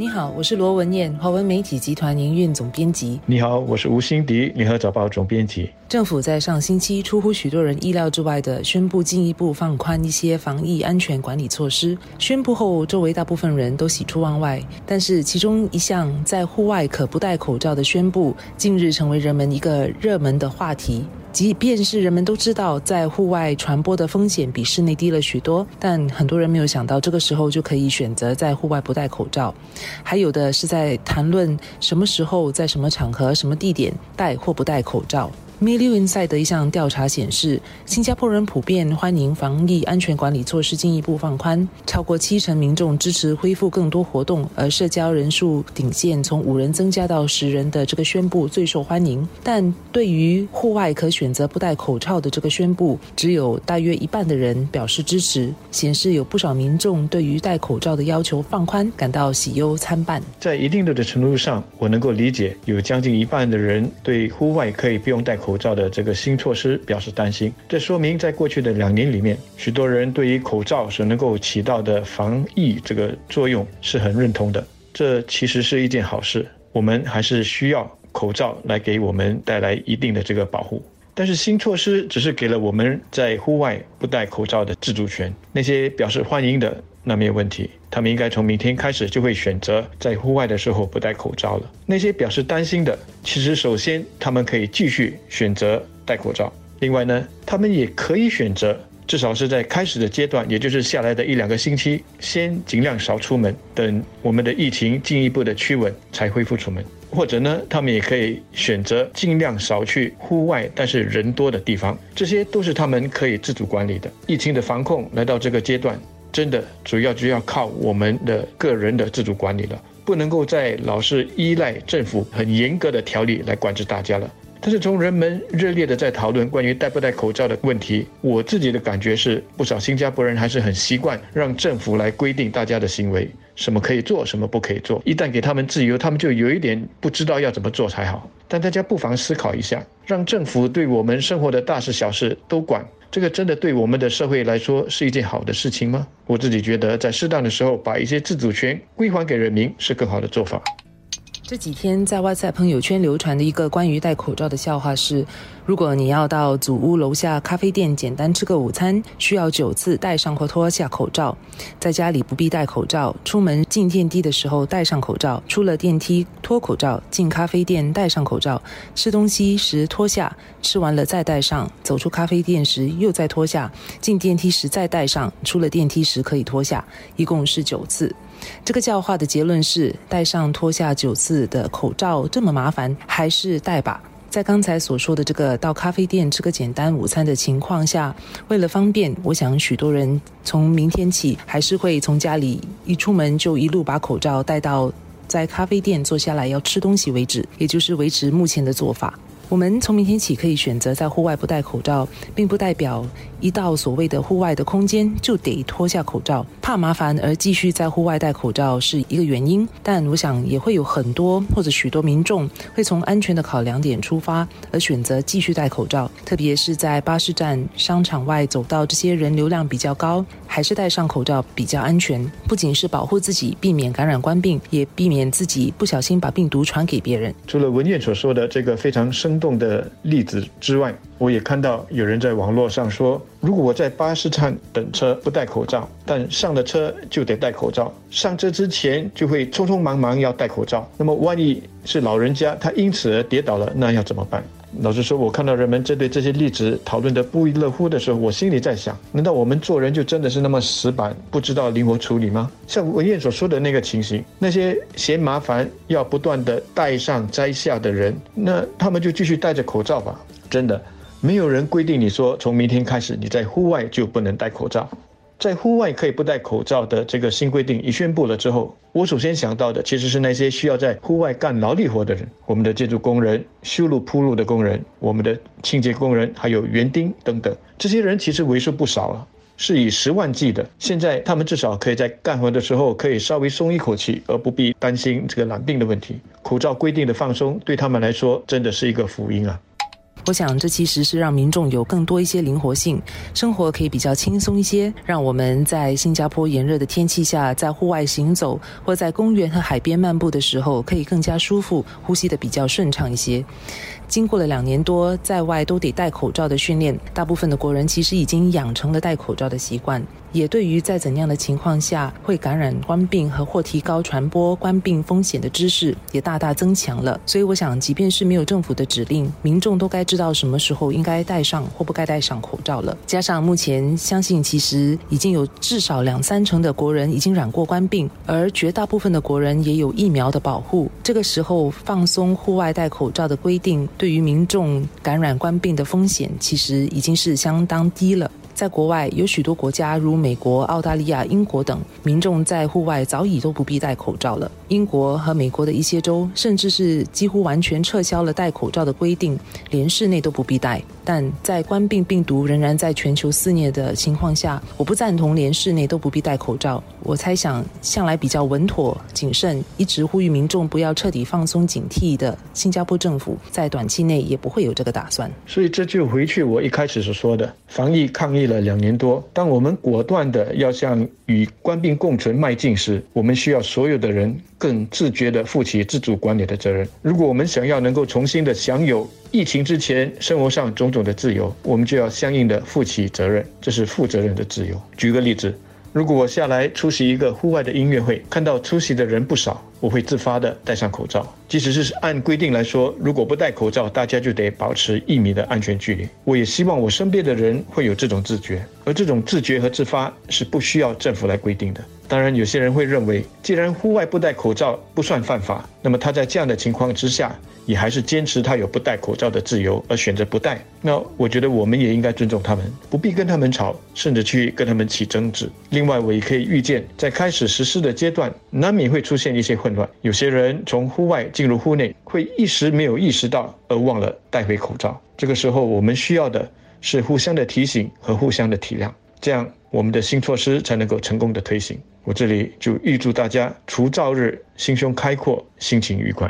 你好，我是罗文燕，华文媒体集团营运总编辑。你好，我是吴欣迪，联合早报总编辑。政府在上星期出乎许多人意料之外的宣布进一步放宽一些防疫安全管理措施。宣布后，周围大部分人都喜出望外。但是，其中一项在户外可不戴口罩的宣布，近日成为人们一个热门的话题。即便是人们都知道在户外传播的风险比室内低了许多，但很多人没有想到这个时候就可以选择在户外不戴口罩。还有的是在谈论什么时候、在什么场合、什么地点戴或不戴口罩。M i l l i o n s i d e 的一项调查显示，新加坡人普遍欢迎防疫安全管理措施进一步放宽，超过七成民众支持恢复更多活动，而社交人数顶线从五人增加到十人的这个宣布最受欢迎。但对于户外可选择不戴口罩的这个宣布，只有大约一半的人表示支持，显示有不少民众对于戴口罩的要求放宽感到喜忧参半。在一定的程度上，我能够理解有将近一半的人对户外可以不用戴口。口罩的这个新措施表示担心，这说明在过去的两年里面，许多人对于口罩所能够起到的防疫这个作用是很认同的。这其实是一件好事，我们还是需要口罩来给我们带来一定的这个保护。但是新措施只是给了我们在户外不戴口罩的自主权，那些表示欢迎的那没有问题。他们应该从明天开始就会选择在户外的时候不戴口罩了。那些表示担心的，其实首先他们可以继续选择戴口罩。另外呢，他们也可以选择，至少是在开始的阶段，也就是下来的一两个星期，先尽量少出门，等我们的疫情进一步的趋稳才恢复出门。或者呢，他们也可以选择尽量少去户外，但是人多的地方。这些都是他们可以自主管理的。疫情的防控来到这个阶段。真的主要就要靠我们的个人的自主管理了，不能够再老是依赖政府很严格的条例来管制大家了。但是从人们热烈的在讨论关于戴不戴口罩的问题，我自己的感觉是，不少新加坡人还是很习惯让政府来规定大家的行为，什么可以做，什么不可以做。一旦给他们自由，他们就有一点不知道要怎么做才好。但大家不妨思考一下，让政府对我们生活的大事小事都管。这个真的对我们的社会来说是一件好的事情吗？我自己觉得，在适当的时候把一些自主权归还给人民是更好的做法。这几天在外在朋友圈流传的一个关于戴口罩的笑话是：如果你要到祖屋楼下咖啡店简单吃个午餐，需要九次戴上或脱下口罩；在家里不必戴口罩，出门进电梯的时候戴上口罩，出了电梯脱口罩，进咖啡店戴上口罩，吃东西时脱下，吃完了再戴上，走出咖啡店时又再脱下，进电梯时再戴上，出了电梯时可以脱下，一共是九次。这个教化的结论是：戴上脱下九次的口罩这么麻烦，还是戴吧？在刚才所说的这个到咖啡店吃个简单午餐的情况下，为了方便，我想许多人从明天起还是会从家里一出门就一路把口罩戴到在咖啡店坐下来要吃东西为止，也就是维持目前的做法。我们从明天起可以选择在户外不戴口罩，并不代表一到所谓的户外的空间就得脱下口罩。怕麻烦而继续在户外戴口罩是一个原因，但我想也会有很多或者许多民众会从安全的考量点出发而选择继续戴口罩，特别是在巴士站、商场外走到这些人流量比较高，还是戴上口罩比较安全。不仅是保护自己避免感染官病，也避免自己不小心把病毒传给别人。除了文件所说的这个非常生动的例子之外，我也看到有人在网络上说，如果我在巴士站等车不戴口罩，但上了车就得戴口罩，上车之前就会匆匆忙忙要戴口罩，那么万一是老人家他因此而跌倒了，那要怎么办？老实说，我看到人们针对这些例子讨论的不亦乐乎的时候，我心里在想：难道我们做人就真的是那么死板，不知道灵活处理吗？像文燕所说的那个情形，那些嫌麻烦要不断的戴上摘下的人，那他们就继续戴着口罩吧。真的，没有人规定你说从明天开始你在户外就不能戴口罩。在户外可以不戴口罩的这个新规定一宣布了之后，我首先想到的其实是那些需要在户外干劳力活的人，我们的建筑工人、修路铺路的工人、我们的清洁工人，还有园丁等等。这些人其实为数不少了，是以十万计的。现在他们至少可以在干活的时候可以稍微松一口气，而不必担心这个染病的问题。口罩规定的放松对他们来说真的是一个福音啊。我想这其实是让民众有更多一些灵活性，生活可以比较轻松一些，让我们在新加坡炎热的天气下，在户外行走或在公园和海边漫步的时候，可以更加舒服，呼吸的比较顺畅一些。经过了两年多在外都得戴口罩的训练，大部分的国人其实已经养成了戴口罩的习惯，也对于在怎样的情况下会感染冠病和或提高传播冠病风险的知识也大大增强了。所以我想，即便是没有政府的指令，民众都该知道什么时候应该戴上或不该戴上口罩了。加上目前相信其实已经有至少两三成的国人已经染过冠病，而绝大部分的国人也有疫苗的保护，这个时候放松户外戴口罩的规定。对于民众感染冠病的风险，其实已经是相当低了。在国外，有许多国家，如美国、澳大利亚、英国等，民众在户外早已都不必戴口罩了。英国和美国的一些州，甚至是几乎完全撤销了戴口罩的规定，连室内都不必戴。但在冠病病毒仍然在全球肆虐的情况下，我不赞同连室内都不必戴口罩。我猜想，向来比较稳妥、谨慎，一直呼吁民众不要彻底放松警惕的新加坡政府，在短期内也不会有这个打算。所以这就回去我一开始所说的，防疫抗疫。了两年多，当我们果断的要向与官兵共存迈进时，我们需要所有的人更自觉的负起自主管理的责任。如果我们想要能够重新的享有疫情之前生活上种种的自由，我们就要相应的负起责任，这是负责任的自由。举个例子。如果我下来出席一个户外的音乐会，看到出席的人不少，我会自发的戴上口罩。即使是按规定来说，如果不戴口罩，大家就得保持一米的安全距离。我也希望我身边的人会有这种自觉，而这种自觉和自发是不需要政府来规定的。当然，有些人会认为，既然户外不戴口罩不算犯法，那么他在这样的情况之下，也还是坚持他有不戴口罩的自由，而选择不戴。那我觉得我们也应该尊重他们，不必跟他们吵，甚至去跟他们起争执。另外，我也可以预见，在开始实施的阶段，难免会出现一些混乱。有些人从户外进入户内，会一时没有意识到而忘了戴回口罩。这个时候，我们需要的是互相的提醒和互相的体谅，这样我们的新措施才能够成功的推行。我这里就预祝大家除燥日心胸开阔，心情愉快。